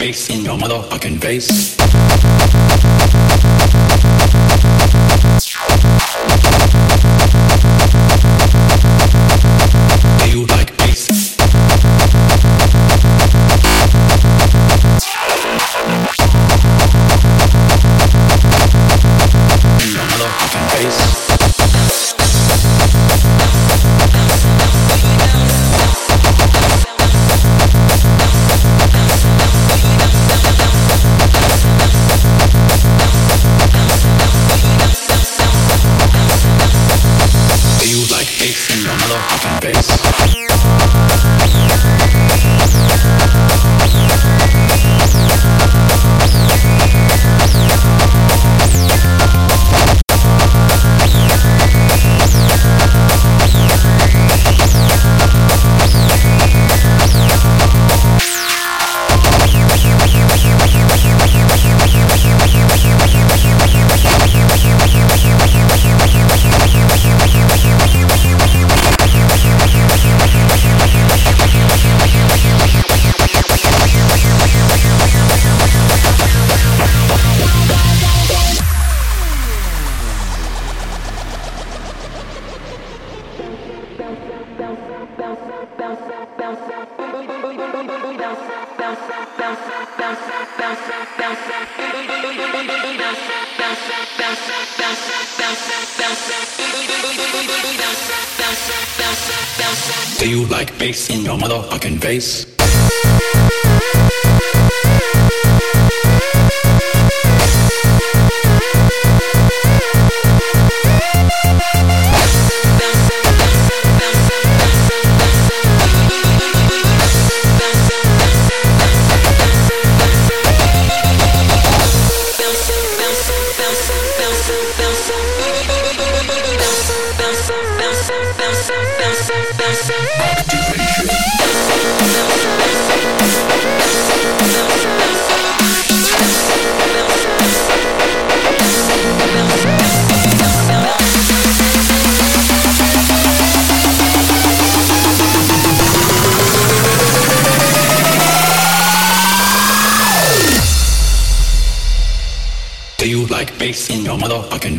bass in your motherfucking face. Do you like bass? In your motherfucking bass. Yeah. Do you like bass in your motherfucking bass? Do you like bass in your motherfucking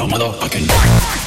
山田派遣。